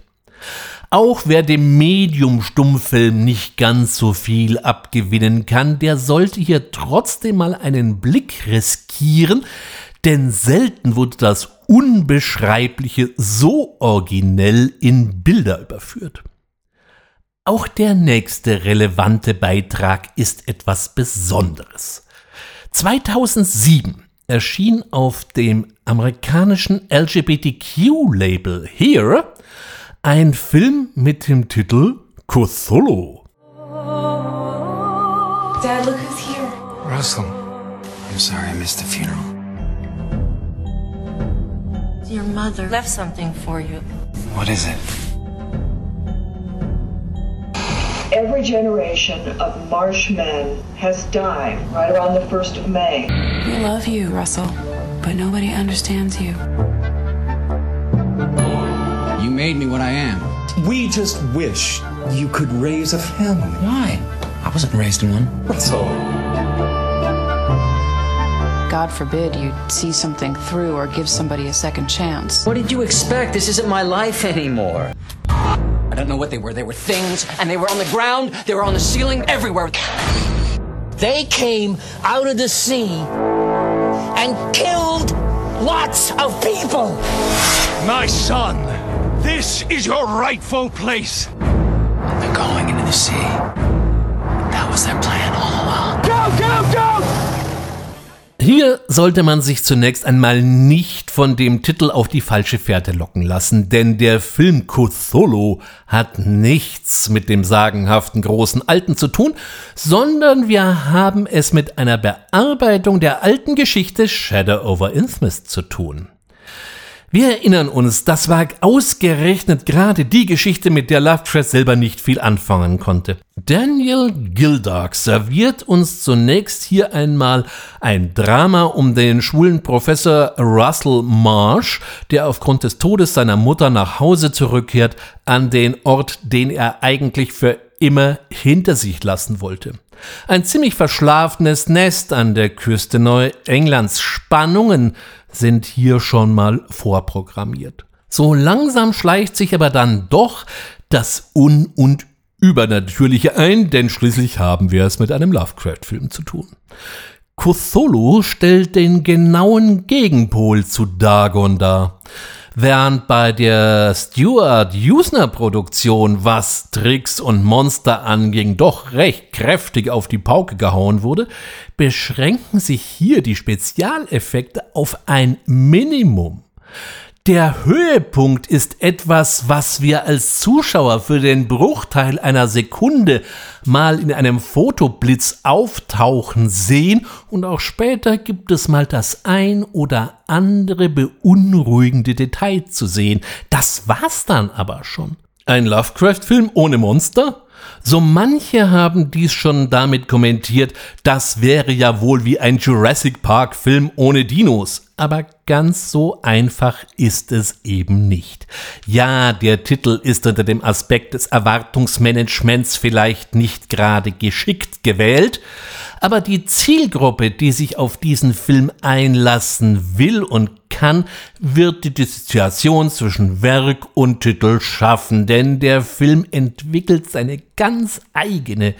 Auch wer dem Medium Stummfilm nicht ganz so viel abgewinnen kann, der sollte hier trotzdem mal einen Blick riskieren, denn selten wurde das Unbeschreibliche so originell in Bilder überführt. Auch der nächste relevante Beitrag ist etwas Besonderes. 2007 erschien auf dem amerikanischen LGBTQ-Label Here ein Film mit dem Titel Cthulhu. Dad, look who's here. Russell. I'm sorry I missed the funeral. Your mother left something for you. What is it? Every generation of marshmen has died right around the 1st of May. We love you, Russell, but nobody understands you. You made me what I am. We just wish you could raise a family. Why? I wasn't raised in one. That's all. God forbid you see something through or give somebody a second chance. What did you expect? This isn't my life anymore. I don't know what they were. They were things, and they were on the ground, they were on the ceiling, everywhere. They came out of the sea and killed lots of people. My son, this is your rightful place. They're going into the sea. That was their plan all along. Go, go, go! Hier sollte man sich zunächst einmal nicht von dem Titel auf die falsche Fährte locken lassen, denn der Film Cthulhu hat nichts mit dem sagenhaften großen Alten zu tun, sondern wir haben es mit einer Bearbeitung der alten Geschichte Shadow over Innsmouth zu tun. Wir erinnern uns, das war ausgerechnet gerade die Geschichte, mit der Lovecraft selber nicht viel anfangen konnte. Daniel Gildark serviert uns zunächst hier einmal ein Drama um den schwulen Professor Russell Marsh, der aufgrund des Todes seiner Mutter nach Hause zurückkehrt, an den Ort, den er eigentlich für immer hinter sich lassen wollte. Ein ziemlich verschlafenes Nest an der Küste Neuenglands. Spannungen sind hier schon mal vorprogrammiert. So langsam schleicht sich aber dann doch das Un- und Übernatürliche ein, denn schließlich haben wir es mit einem Lovecraft-Film zu tun. Cthulhu stellt den genauen Gegenpol zu Dagon dar. Während bei der Stuart Usner Produktion, was Tricks und Monster anging, doch recht kräftig auf die Pauke gehauen wurde, beschränken sich hier die Spezialeffekte auf ein Minimum. Der Höhepunkt ist etwas, was wir als Zuschauer für den Bruchteil einer Sekunde mal in einem Fotoblitz auftauchen sehen und auch später gibt es mal das ein oder andere beunruhigende Detail zu sehen. Das war's dann aber schon. Ein Lovecraft-Film ohne Monster? So manche haben dies schon damit kommentiert, das wäre ja wohl wie ein Jurassic Park-Film ohne Dinos. Aber ganz so einfach ist es eben nicht. Ja, der Titel ist unter dem Aspekt des Erwartungsmanagements vielleicht nicht gerade geschickt gewählt, aber die Zielgruppe, die sich auf diesen Film einlassen will und kann, wird die Dissoziation zwischen Werk und Titel schaffen, denn der Film entwickelt seine ganz eigene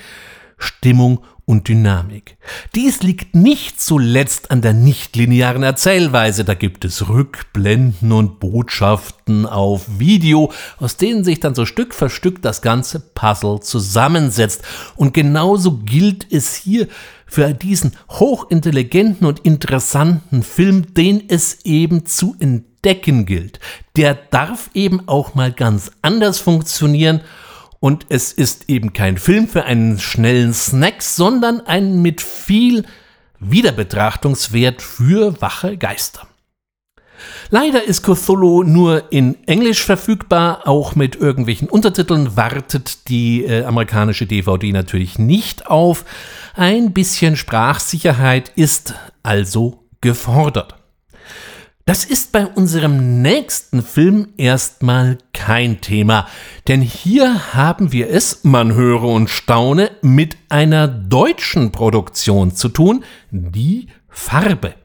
Stimmung und Dynamik. Dies liegt nicht zuletzt an der nichtlinearen Erzählweise. Da gibt es Rückblenden und Botschaften auf Video, aus denen sich dann so Stück für Stück das ganze Puzzle zusammensetzt. Und genauso gilt es hier für diesen hochintelligenten und interessanten Film, den es eben zu entdecken gilt. Der darf eben auch mal ganz anders funktionieren und es ist eben kein Film für einen schnellen Snack, sondern ein mit viel Wiederbetrachtungswert für wache Geister. Leider ist Cthulhu nur in Englisch verfügbar, auch mit irgendwelchen Untertiteln wartet die äh, amerikanische DVD natürlich nicht auf. Ein bisschen Sprachsicherheit ist also gefordert. Das ist bei unserem nächsten Film erstmal kein Thema, denn hier haben wir es, man höre und staune, mit einer deutschen Produktion zu tun, die Farbe.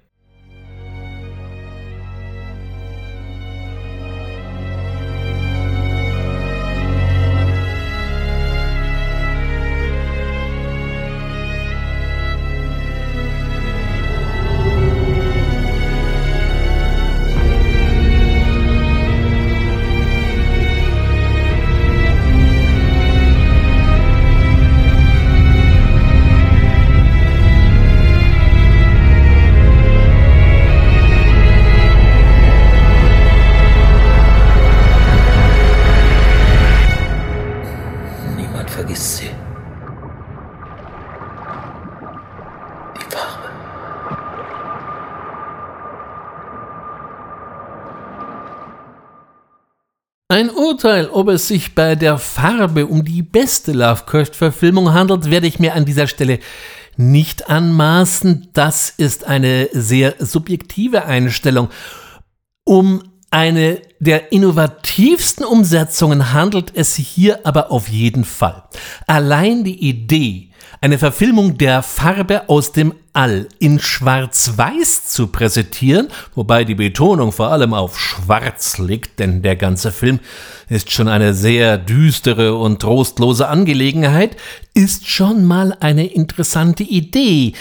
Urteil, ob es sich bei der Farbe um die beste Lovecraft-Verfilmung handelt, werde ich mir an dieser Stelle nicht anmaßen. Das ist eine sehr subjektive Einstellung. Um eine der innovativsten Umsetzungen handelt es hier aber auf jeden Fall. Allein die Idee, eine Verfilmung der Farbe aus dem All in Schwarz-Weiß zu präsentieren, wobei die Betonung vor allem auf Schwarz liegt, denn der ganze Film ist schon eine sehr düstere und trostlose Angelegenheit, ist schon mal eine interessante Idee.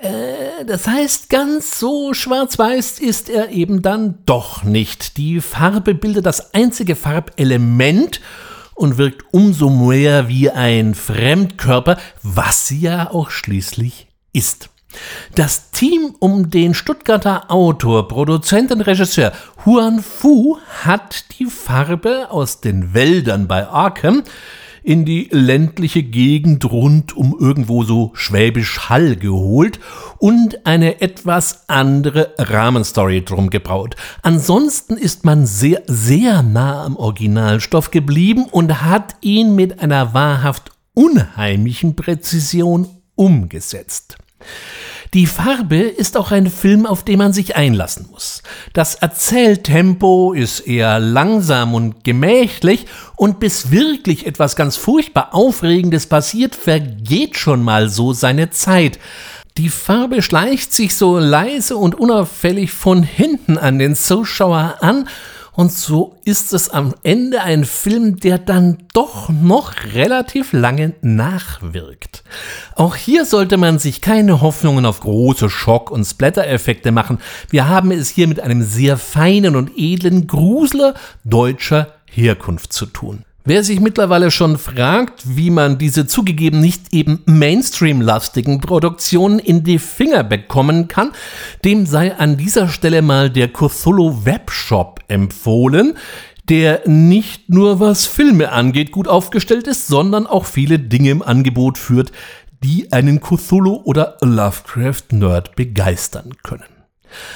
Äh, das heißt, ganz so schwarz-weiß ist er eben dann doch nicht. Die Farbe bildet das einzige Farbelement und wirkt umso mehr wie ein Fremdkörper, was sie ja auch schließlich ist. Das Team um den Stuttgarter Autor, Produzenten, Regisseur Huan Fu hat die Farbe aus den Wäldern bei Arkham in die ländliche Gegend rund um irgendwo so Schwäbisch Hall geholt und eine etwas andere Rahmenstory drum gebraut. Ansonsten ist man sehr, sehr nah am Originalstoff geblieben und hat ihn mit einer wahrhaft unheimlichen Präzision umgesetzt. Die Farbe ist auch ein Film, auf den man sich einlassen muss. Das Erzähltempo ist eher langsam und gemächlich und bis wirklich etwas ganz furchtbar Aufregendes passiert, vergeht schon mal so seine Zeit. Die Farbe schleicht sich so leise und unauffällig von hinten an den Zuschauer an und so ist es am Ende ein Film, der dann doch noch relativ lange nachwirkt. Auch hier sollte man sich keine Hoffnungen auf große Schock- und Splatter-Effekte machen. Wir haben es hier mit einem sehr feinen und edlen Grusler deutscher Herkunft zu tun. Wer sich mittlerweile schon fragt, wie man diese zugegeben nicht eben Mainstream-lastigen Produktionen in die Finger bekommen kann, dem sei an dieser Stelle mal der Cthulhu Webshop empfohlen, der nicht nur was Filme angeht gut aufgestellt ist, sondern auch viele Dinge im Angebot führt, die einen Cthulhu oder Lovecraft-Nerd begeistern können.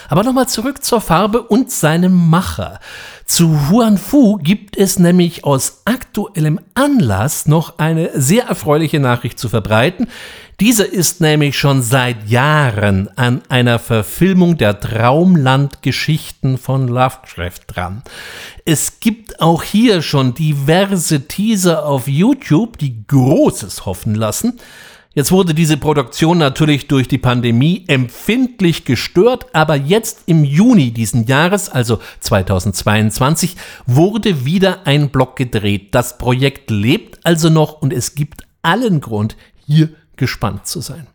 Aber nochmal zurück zur Farbe und seinem Macher. Zu Huan Fu gibt es nämlich aus aktuellem Anlass noch eine sehr erfreuliche Nachricht zu verbreiten. Dieser ist nämlich schon seit Jahren an einer Verfilmung der Traumland-Geschichten von Lovecraft dran. Es gibt auch hier schon diverse Teaser auf YouTube, die Großes hoffen lassen. Jetzt wurde diese Produktion natürlich durch die Pandemie empfindlich gestört, aber jetzt im Juni diesen Jahres, also 2022, wurde wieder ein Block gedreht. Das Projekt lebt also noch und es gibt allen Grund, hier gespannt zu sein.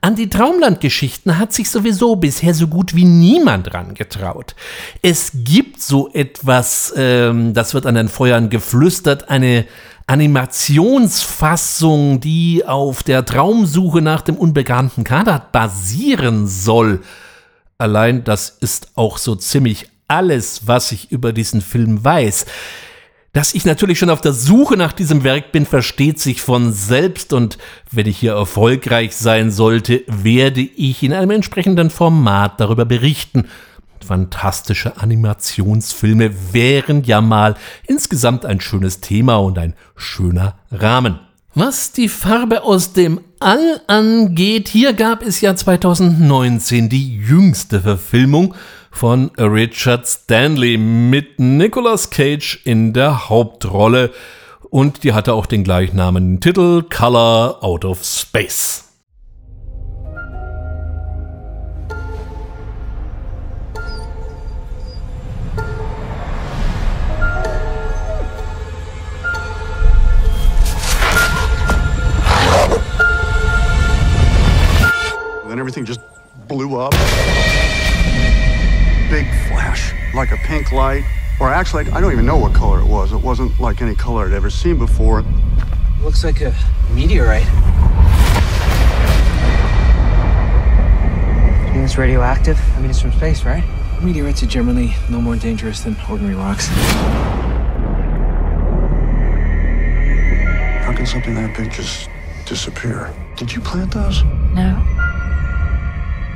An die Traumlandgeschichten hat sich sowieso bisher so gut wie niemand rangetraut. Es gibt so etwas, ähm, das wird an den Feuern geflüstert, eine Animationsfassung, die auf der Traumsuche nach dem unbekannten Kader basieren soll. Allein das ist auch so ziemlich alles, was ich über diesen Film weiß. Dass ich natürlich schon auf der Suche nach diesem Werk bin, versteht sich von selbst und wenn ich hier erfolgreich sein sollte, werde ich in einem entsprechenden Format darüber berichten. Fantastische Animationsfilme wären ja mal insgesamt ein schönes Thema und ein schöner Rahmen. Was die Farbe aus dem All angeht, hier gab es ja 2019 die jüngste Verfilmung von Richard Stanley mit Nicolas Cage in der Hauptrolle und die hatte auch den gleichnamigen Titel Color Out of Space. Like a pink light. Or actually, I don't even know what color it was. It wasn't like any color I'd ever seen before. Looks like a meteorite. You think it's radioactive? I mean, it's from space, right? Meteorites are generally no more dangerous than ordinary rocks. How can something that big just disappear? Did you plant those? No.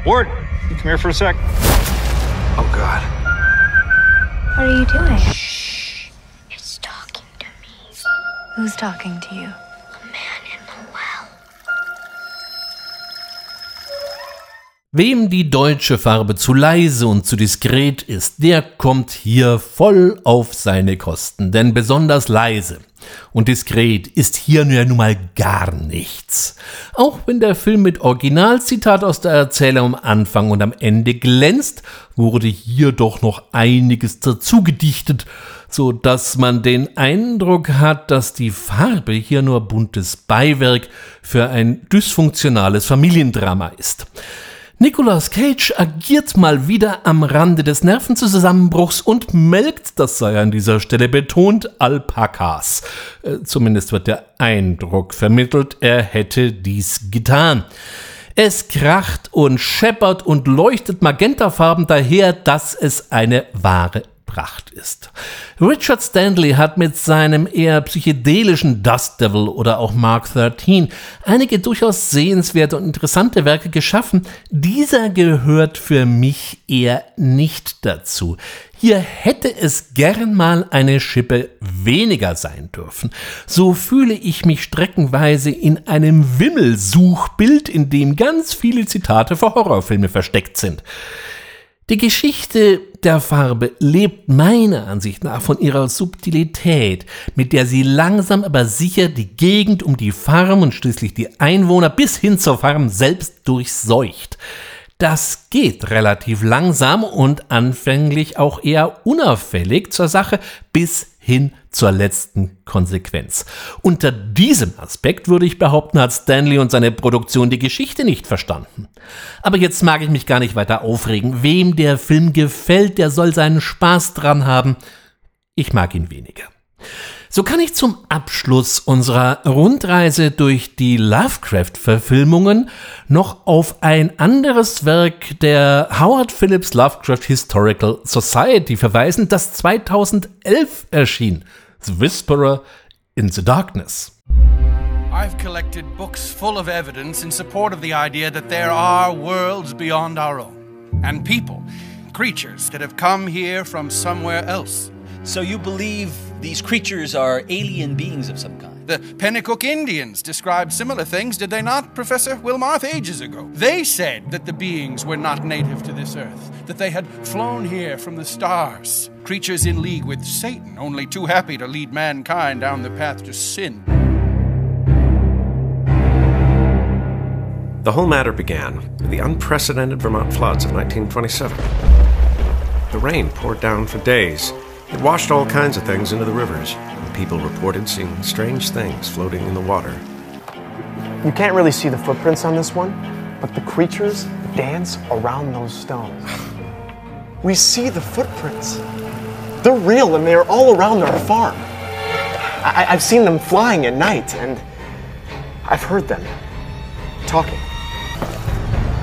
Ward, you come here for a sec. Oh, God. What are you doing? Shh. It's talking to me. Who's talking to you? Wem die deutsche Farbe zu leise und zu diskret ist, der kommt hier voll auf seine Kosten. Denn besonders leise und diskret ist hier nun mal gar nichts. Auch wenn der Film mit Originalzitat aus der Erzählung am Anfang und am Ende glänzt, wurde hier doch noch einiges dazu gedichtet, so dass man den Eindruck hat, dass die Farbe hier nur buntes Beiwerk für ein dysfunktionales Familiendrama ist. Nicolas Cage agiert mal wieder am Rande des Nervenzusammenbruchs und melkt, das sei an dieser Stelle betont, Alpakas. Äh, zumindest wird der Eindruck vermittelt, er hätte dies getan. Es kracht und scheppert und leuchtet magentafarben daher, dass es eine wahre Pracht ist. Richard Stanley hat mit seinem eher psychedelischen Dust Devil oder auch Mark 13 einige durchaus sehenswerte und interessante Werke geschaffen. Dieser gehört für mich eher nicht dazu. Hier hätte es gern mal eine Schippe weniger sein dürfen. So fühle ich mich streckenweise in einem Wimmelsuchbild, in dem ganz viele Zitate für Horrorfilme versteckt sind. Die Geschichte der Farbe lebt meiner Ansicht nach von ihrer Subtilität, mit der sie langsam aber sicher die Gegend um die Farm und schließlich die Einwohner bis hin zur Farm selbst durchseucht. Das geht relativ langsam und anfänglich auch eher unauffällig zur Sache bis hin zur letzten Konsequenz. Unter diesem Aspekt würde ich behaupten, hat Stanley und seine Produktion die Geschichte nicht verstanden. Aber jetzt mag ich mich gar nicht weiter aufregen. Wem der Film gefällt, der soll seinen Spaß dran haben. Ich mag ihn weniger. So kann ich zum Abschluss unserer Rundreise durch die Lovecraft-Verfilmungen noch auf ein anderes Werk der Howard Phillips Lovecraft Historical Society verweisen, das 2011 erschien. The Whisperer in the Darkness. I've collected books full of evidence in support of the idea that there are worlds beyond our own, and people, creatures that have come here from somewhere else. So you believe these creatures are alien beings of some kind? The Pennacook Indians described similar things, did they not, Professor Wilmarth, ages ago? They said that the beings were not native to this earth, that they had flown here from the stars. Creatures in league with Satan, only too happy to lead mankind down the path to sin. The whole matter began with the unprecedented Vermont floods of 1927. The rain poured down for days it washed all kinds of things into the rivers, and people reported seeing strange things floating in the water. You can't really see the footprints on this one, but the creatures dance around those stones. We see the footprints. They're real and they're all around our farm. I- I've seen them flying at night and I've heard them talking.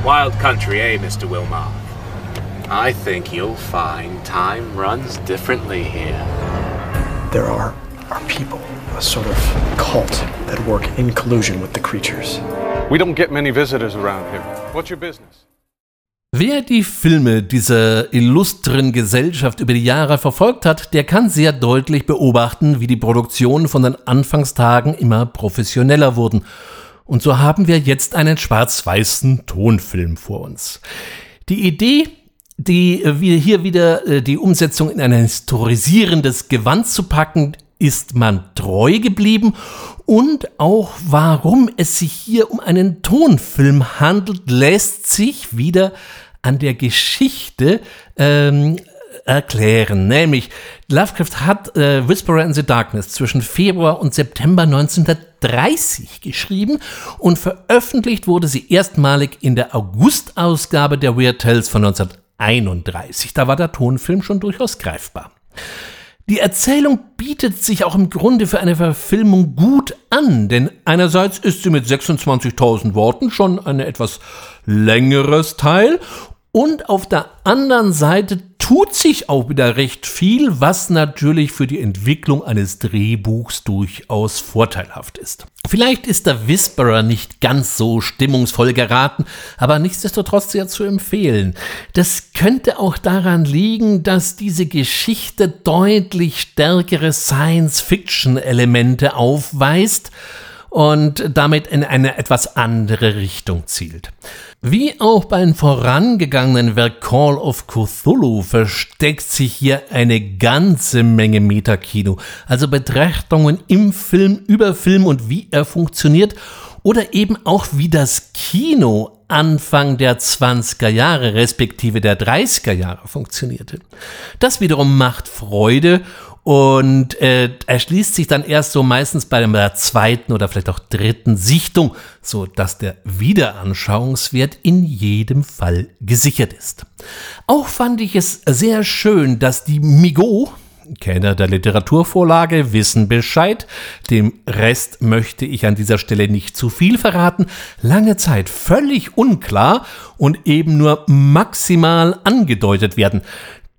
Wild country, eh, Mr. Wilmot? I think you'll find time runs differently here. There are, are people, a sort of cult that work in collusion with the creatures. We don't get many visitors around here. What's your business? Wer die Filme dieser illustren Gesellschaft über die Jahre verfolgt hat, der kann sehr deutlich beobachten, wie die Produktionen von den Anfangstagen immer professioneller wurden. Und so haben wir jetzt einen schwarz-weißen Tonfilm vor uns. Die Idee, die wir hier wieder äh, die Umsetzung in ein historisierendes Gewand zu packen, ist man treu geblieben und auch warum es sich hier um einen Tonfilm handelt, lässt sich wieder an der Geschichte ähm, erklären. Nämlich, Lovecraft hat äh, Whisperer in the Darkness zwischen Februar und September 1930 geschrieben und veröffentlicht wurde sie erstmalig in der August-Ausgabe der Weird Tales von 1931. Da war der Tonfilm schon durchaus greifbar. Die Erzählung bietet sich auch im Grunde für eine Verfilmung gut an, denn einerseits ist sie mit 26.000 Worten schon ein etwas längeres Teil und auf der anderen Seite tut sich auch wieder recht viel, was natürlich für die Entwicklung eines Drehbuchs durchaus vorteilhaft ist. Vielleicht ist der Whisperer nicht ganz so stimmungsvoll geraten, aber nichtsdestotrotz sehr zu empfehlen. Das könnte auch daran liegen, dass diese Geschichte deutlich stärkere Science-Fiction-Elemente aufweist und damit in eine etwas andere Richtung zielt. Wie auch beim vorangegangenen Werk Call of Cthulhu versteckt sich hier eine ganze Menge Metakino, also Betrachtungen im Film, über Film und wie er funktioniert oder eben auch wie das Kino Anfang der 20er Jahre respektive der 30er Jahre funktionierte. Das wiederum macht Freude und äh, erschließt sich dann erst so meistens bei der zweiten oder vielleicht auch dritten Sichtung, so dass der Wiederanschauungswert in jedem Fall gesichert ist. Auch fand ich es sehr schön, dass die Migo, Kenner der Literaturvorlage wissen Bescheid, dem Rest möchte ich an dieser Stelle nicht zu viel verraten, lange Zeit völlig unklar und eben nur maximal angedeutet werden.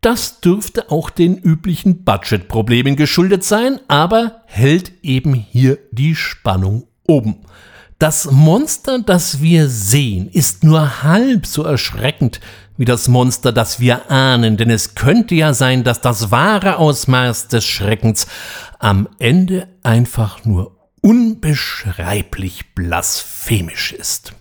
Das dürfte auch den üblichen Budgetproblemen geschuldet sein, aber hält eben hier die Spannung oben. Das Monster, das wir sehen, ist nur halb so erschreckend wie das Monster, das wir ahnen, denn es könnte ja sein, dass das wahre Ausmaß des Schreckens am Ende einfach nur unbeschreiblich blasphemisch ist.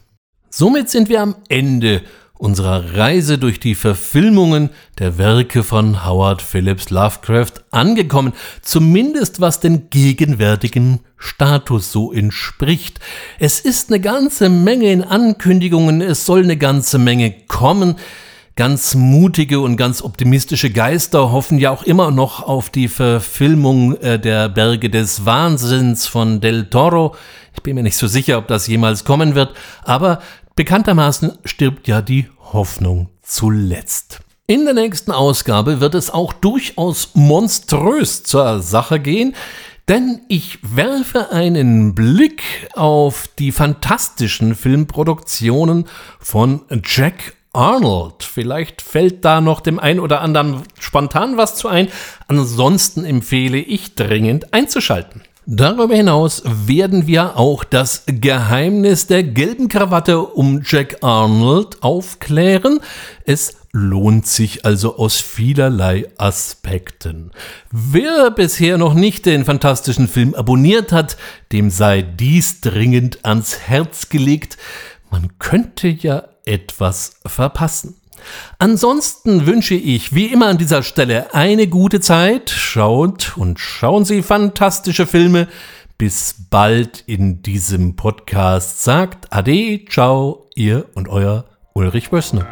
Somit sind wir am Ende unserer Reise durch die Verfilmungen der Werke von Howard Phillips Lovecraft angekommen, zumindest was den gegenwärtigen Status so entspricht. Es ist eine ganze Menge in Ankündigungen, es soll eine ganze Menge kommen. Ganz mutige und ganz optimistische Geister hoffen ja auch immer noch auf die Verfilmung äh, der Berge des Wahnsinns von Del Toro. Ich bin mir nicht so sicher, ob das jemals kommen wird, aber Bekanntermaßen stirbt ja die Hoffnung zuletzt. In der nächsten Ausgabe wird es auch durchaus monströs zur Sache gehen, denn ich werfe einen Blick auf die fantastischen Filmproduktionen von Jack Arnold. Vielleicht fällt da noch dem einen oder anderen spontan was zu ein. Ansonsten empfehle ich dringend einzuschalten. Darüber hinaus werden wir auch das Geheimnis der gelben Krawatte um Jack Arnold aufklären. Es lohnt sich also aus vielerlei Aspekten. Wer bisher noch nicht den fantastischen Film abonniert hat, dem sei dies dringend ans Herz gelegt. Man könnte ja etwas verpassen. Ansonsten wünsche ich wie immer an dieser Stelle eine gute Zeit. Schaut und schauen Sie fantastische Filme. Bis bald in diesem Podcast. Sagt Ade, ciao, ihr und euer Ulrich Bössner.